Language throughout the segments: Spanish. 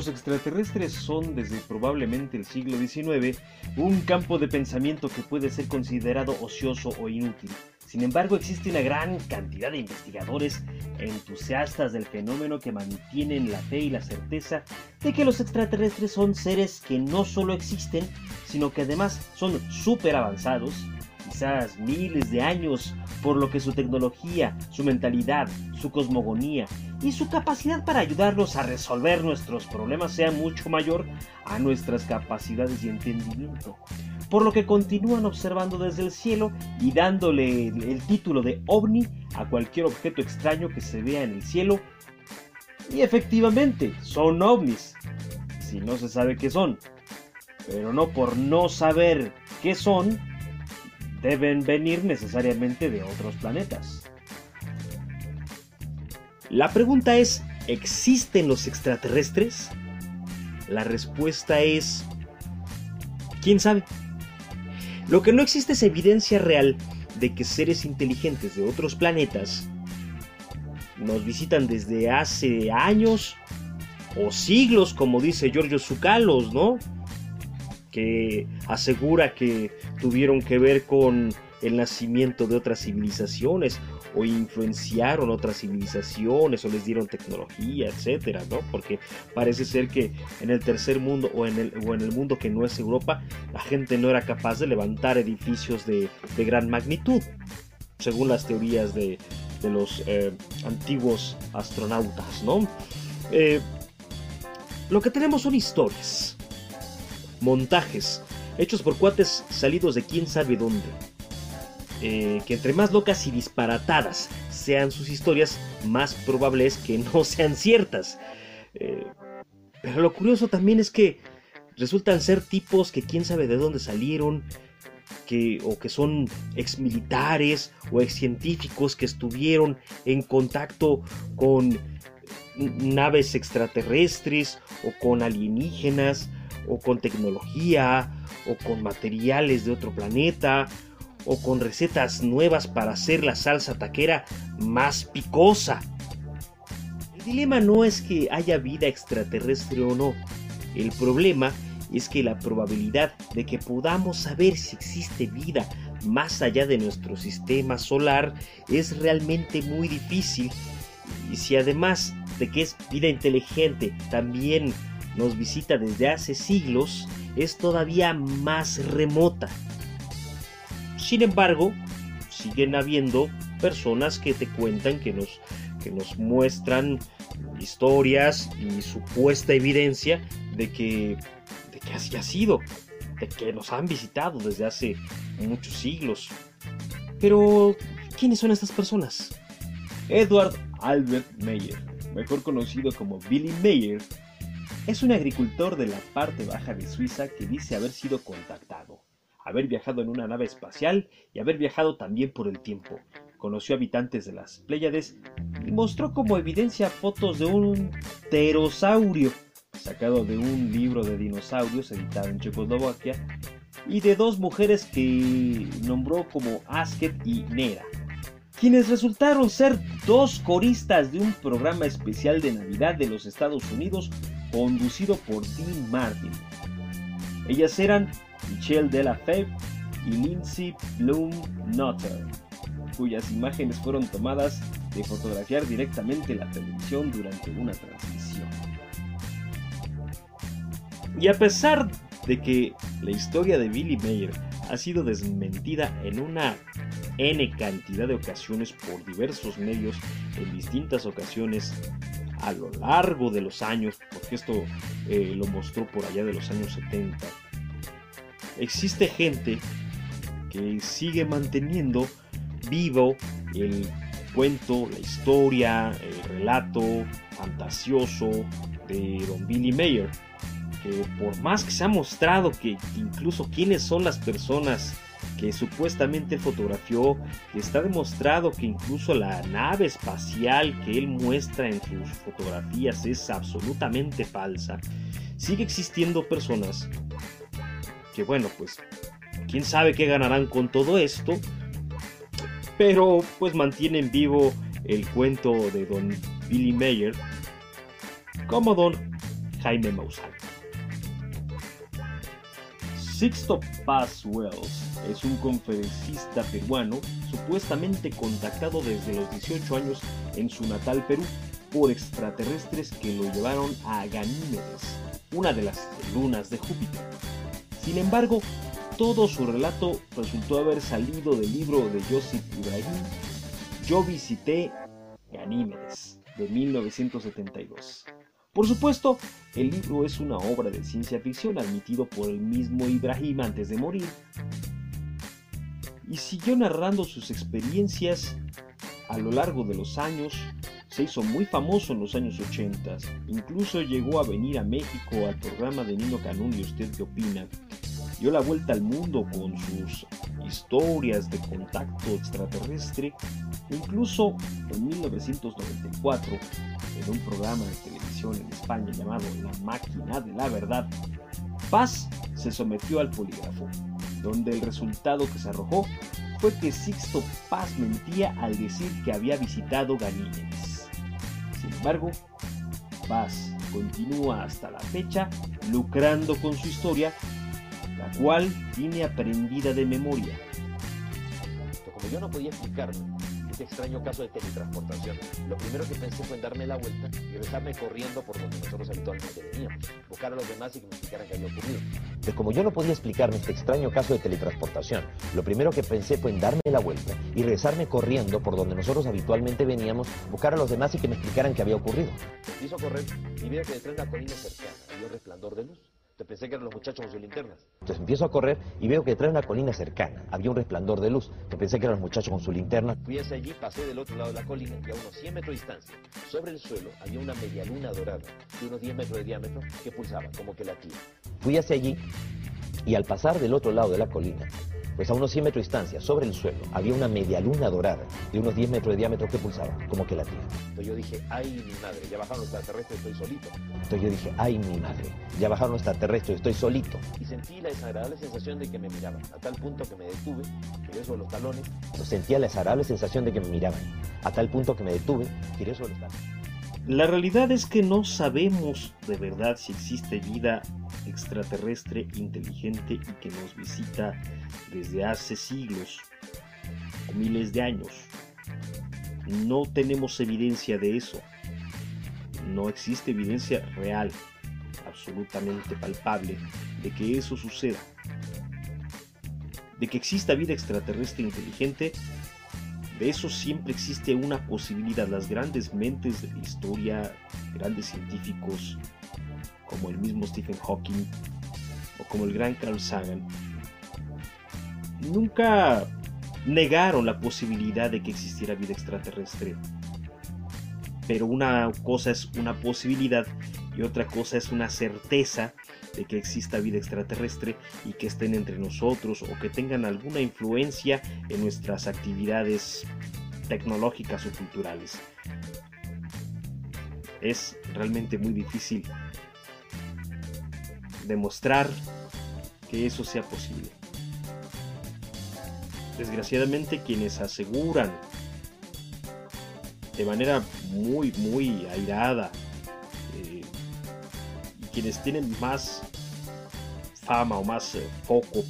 Los extraterrestres son desde probablemente el siglo XIX un campo de pensamiento que puede ser considerado ocioso o inútil. Sin embargo, existe una gran cantidad de investigadores entusiastas del fenómeno que mantienen la fe y la certeza de que los extraterrestres son seres que no solo existen, sino que además son súper avanzados, quizás miles de años, por lo que su tecnología, su mentalidad, su cosmogonía y su capacidad para ayudarnos a resolver nuestros problemas sea mucho mayor a nuestras capacidades y entendimiento por lo que continúan observando desde el cielo y dándole el título de ovni a cualquier objeto extraño que se vea en el cielo. Y efectivamente, son ovnis, si no se sabe qué son. Pero no por no saber qué son, deben venir necesariamente de otros planetas. La pregunta es, ¿existen los extraterrestres? La respuesta es, ¿quién sabe? Lo que no existe es evidencia real de que seres inteligentes de otros planetas nos visitan desde hace años o siglos, como dice Giorgio Zucalos, ¿no? Que asegura que tuvieron que ver con el nacimiento de otras civilizaciones o influenciaron otras civilizaciones o les dieron tecnología, etcétera, ¿no? Porque parece ser que en el tercer mundo o en el, o en el mundo que no es Europa, la gente no era capaz de levantar edificios de, gran magnitud, según las teorías de, los eh, antiguos astronautas, ¿no? Eh, lo que tenemos son historias, montajes, hechos por cuates salidos de quién sabe dónde eh, que entre más locas y disparatadas sean sus historias, más probable es que no sean ciertas. Eh, pero lo curioso también es que resultan ser tipos que quién sabe de dónde salieron, que, o que son exmilitares o excientíficos que estuvieron en contacto con naves extraterrestres o con alienígenas o con tecnología o con materiales de otro planeta o con recetas nuevas para hacer la salsa taquera más picosa. El dilema no es que haya vida extraterrestre o no, el problema es que la probabilidad de que podamos saber si existe vida más allá de nuestro sistema solar es realmente muy difícil y si además de que es vida inteligente también nos visita desde hace siglos, es todavía más remota. Sin embargo, siguen habiendo personas que te cuentan, que nos, que nos muestran historias y supuesta evidencia de que, de que así ha sido, de que nos han visitado desde hace muchos siglos. Pero, ¿quiénes son estas personas? Edward Albert Meyer, mejor conocido como Billy Meyer, es un agricultor de la parte baja de Suiza que dice haber sido contactado haber viajado en una nave espacial y haber viajado también por el tiempo. Conoció habitantes de las Pléyades y mostró como evidencia fotos de un pterosaurio sacado de un libro de dinosaurios editado en Checoslovaquia y de dos mujeres que nombró como Asket y Nera, quienes resultaron ser dos coristas de un programa especial de Navidad de los Estados Unidos conducido por Dean Martin. Ellas eran Michelle Delafave y Lindsay Bloom Nutter, cuyas imágenes fueron tomadas de fotografiar directamente la televisión durante una transmisión. Y a pesar de que la historia de Billy Mayer ha sido desmentida en una N cantidad de ocasiones por diversos medios en distintas ocasiones a lo largo de los años, porque esto eh, lo mostró por allá de los años 70 existe gente que sigue manteniendo vivo el cuento, la historia, el relato fantasioso de Don Billy Mayer. Que por más que se ha mostrado que incluso quiénes son las personas que supuestamente fotografió, que está demostrado que incluso la nave espacial que él muestra en sus fotografías es absolutamente falsa, sigue existiendo personas bueno, pues quién sabe qué ganarán con todo esto, pero pues mantienen vivo el cuento de don Billy Mayer como don Jaime Maussan. Sixto Paz Wells es un conferencista peruano supuestamente contactado desde los 18 años en su natal Perú por extraterrestres que lo llevaron a Ganímedes, una de las lunas de Júpiter. Sin embargo, todo su relato resultó haber salido del libro de Joseph Ibrahim, Yo visité Ganímedes, de 1972. Por supuesto, el libro es una obra de ciencia ficción admitido por el mismo Ibrahim antes de morir, y siguió narrando sus experiencias a lo largo de los años. Se hizo muy famoso en los años 80, incluso llegó a venir a México al programa de Nino Canún y usted qué opina. Dio la vuelta al mundo con sus historias de contacto extraterrestre, incluso en 1994 en un programa de televisión en España llamado La Máquina de la Verdad, Paz se sometió al polígrafo, donde el resultado que se arrojó fue que Sixto Paz mentía al decir que había visitado Ganímedes. Sin embargo, Paz continúa hasta la fecha lucrando con su historia, la cual tiene aprendida de memoria. Como yo no podía explicarme este extraño caso de teletransportación, lo primero que pensé fue en darme la vuelta y dejarme corriendo por donde nosotros habitualmente veníamos, buscar a los demás y que me explicaran qué había ocurrido. Pues como yo no podía explicarme este extraño caso de teletransportación, lo primero que pensé fue en darme la vuelta y regresarme corriendo por donde nosotros habitualmente veníamos, buscar a los demás y que me explicaran qué había ocurrido. Hizo correr y veo que detrás de la colina cercana había un resplandor de luz pensé que eran los muchachos con sus linternas. Entonces empiezo a correr y veo que detrás de una colina cercana había un resplandor de luz. Que pensé que eran los muchachos con su linterna. Fui hacia allí, pasé del otro lado de la colina y a unos 100 metros de distancia, sobre el suelo, había una media luna dorada de unos 10 metros de diámetro que pulsaba, como que latía. Fui hacia allí y al pasar del otro lado de la colina, pues a unos 100 metros de distancia, sobre el suelo, había una media luna dorada de unos 10 metros de diámetro que pulsaba, como que latía. Entonces yo dije, ay mi madre, ya bajaron los extraterrestres, estoy solito. Entonces yo dije, ay mi madre, ya bajaron los extraterrestres, estoy solito. Y sentí la desagradable sensación de que me miraban, a tal punto que me detuve, tiré sobre los talones. sentía la desagradable sensación de que me miraban, a tal punto que me detuve, tiré sobre los talones. La realidad es que no sabemos de verdad si existe vida extraterrestre inteligente y que nos visita desde hace siglos o miles de años. No tenemos evidencia de eso. No existe evidencia real, absolutamente palpable, de que eso suceda. De que exista vida extraterrestre inteligente de eso siempre existe una posibilidad. Las grandes mentes de la historia, grandes científicos, como el mismo Stephen Hawking o como el gran Carl Sagan, nunca negaron la posibilidad de que existiera vida extraterrestre. Pero una cosa es una posibilidad y otra cosa es una certeza de que exista vida extraterrestre y que estén entre nosotros o que tengan alguna influencia en nuestras actividades tecnológicas o culturales. Es realmente muy difícil demostrar que eso sea posible. Desgraciadamente quienes aseguran de manera muy, muy airada quienes tienen más fama o más eh, foco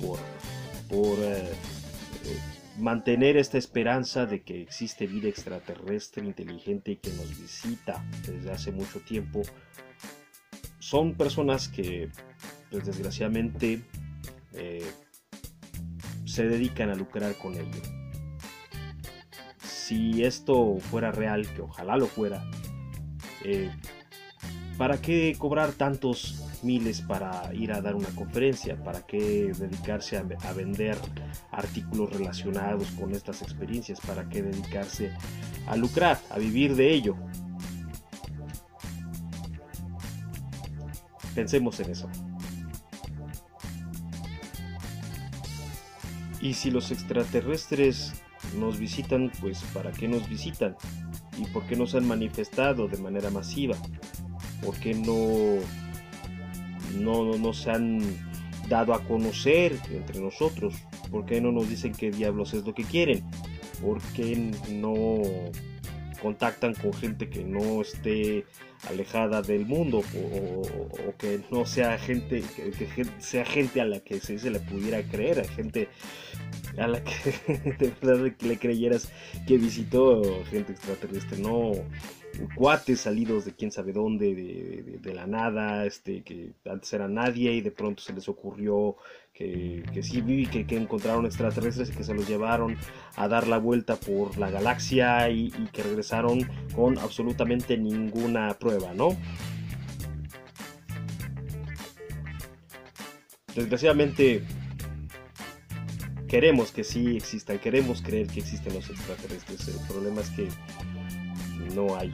por, eh, eh, mantener esta esperanza de que existe vida extraterrestre inteligente y que nos visita desde hace mucho tiempo, son personas que pues, desgraciadamente se dedican a lucrar con ello. Si esto fuera real, que ojalá lo fuera, ¿Para qué cobrar tantos miles para ir a dar una conferencia? ¿Para qué dedicarse a, vender artículos relacionados con estas experiencias? ¿Para qué dedicarse a lucrar, a vivir de ello? Pensemos en eso. Y si los extraterrestres nos visitan, pues ¿para qué nos visitan? ¿Y por qué no se han manifestado de manera masiva? ¿Por qué no, no, no se han dado a conocer entre nosotros? ¿Por qué no nos dicen qué diablos es lo que quieren? ¿Por qué no contactan con gente que no esté alejada del mundo o, que no sea gente que, sea gente a la que se, le pudiera creer, gente a la que de verdad le creyeras que visitó gente extraterrestre, no cuates salidos de quién sabe dónde, de, la nada, este, que antes era nadie y de pronto se les ocurrió que, sí vi que, encontraron extraterrestres y que se los llevaron a dar la vuelta por la galaxia y que regresaron con absolutamente ninguna prueba, ¿no? Desgraciadamente queremos que sí existan, queremos creer que existen los extraterrestres. El problema es que no hay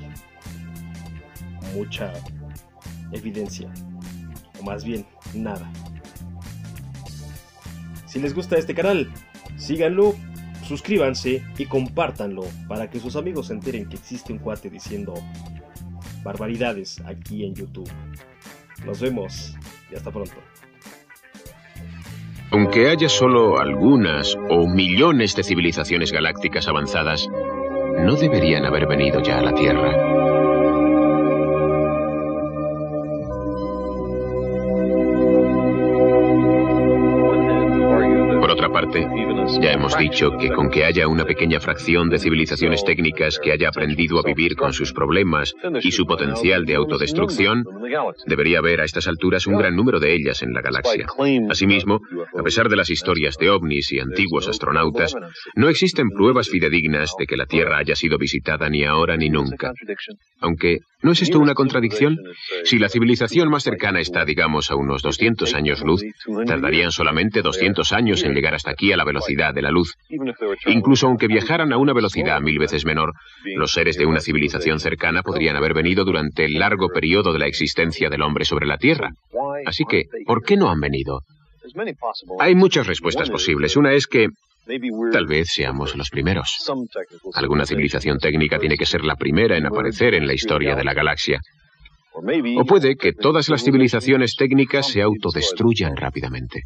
mucha evidencia, o más bien nada. Si les gusta este canal, síganlo, suscríbanse y compártanlo para que sus amigos se enteren que existe un cuate diciendo barbaridades aquí en YouTube. Nos vemos y hasta pronto. Aunque haya solo algunas o millones de civilizaciones galácticas avanzadas, no deberían haber venido ya a la Tierra. Ya hemos dicho que con que haya una pequeña fracción de civilizaciones técnicas que haya aprendido a vivir con sus problemas y su potencial de autodestrucción, debería haber a estas alturas un gran número de ellas en la galaxia. Asimismo, a pesar de las historias de ovnis y antiguos astronautas, no existen pruebas fidedignas de que la Tierra haya sido visitada ni ahora ni nunca. Aunque, ¿no es esto una contradicción? Si la civilización más cercana está, digamos, a unos 200 años luz, tardarían solamente 200 años en llegar hasta aquí a la velocidad de la luz. Incluso aunque viajaran a una velocidad mil veces menor, los seres de una civilización cercana podrían haber venido durante el largo periodo de la existencia del hombre sobre la Tierra. Así que, ¿por qué no han venido? Hay muchas respuestas posibles. Una es que Tal vez seamos los primeros. Alguna civilización técnica tiene que ser la primera en aparecer en la historia de la galaxia. O puede que todas las civilizaciones técnicas se autodestruyan rápidamente.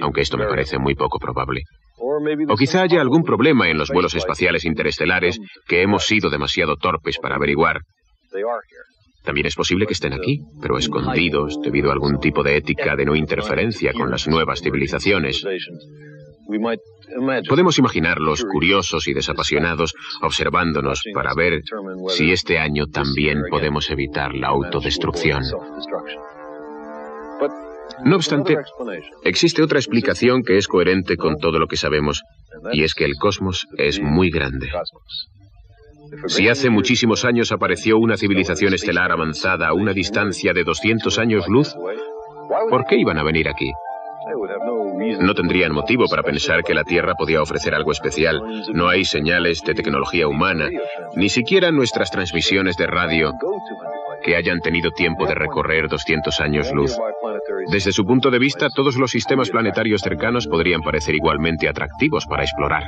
Aunque esto me parece muy poco probable. O quizá haya algún problema en los vuelos espaciales interestelares que hemos sido demasiado torpes para averiguar. También es posible que estén aquí, pero escondidos debido a algún tipo de ética de no interferencia con las nuevas civilizaciones. Podemos imaginarlos curiosos y desapasionados observándonos para ver si este año también podemos evitar la autodestrucción. No obstante, existe otra explicación que es coherente con todo lo que sabemos, y es que el cosmos es muy grande. Si hace muchísimos años apareció una civilización estelar avanzada a una distancia de 200 años luz, ¿por qué iban a venir aquí? No tendrían motivo para pensar que la Tierra podía ofrecer algo especial. No hay señales de tecnología humana, ni siquiera nuestras transmisiones de radio que hayan tenido tiempo de recorrer 200 años luz. Desde su punto de vista, todos los sistemas planetarios cercanos podrían parecer igualmente atractivos para explorar.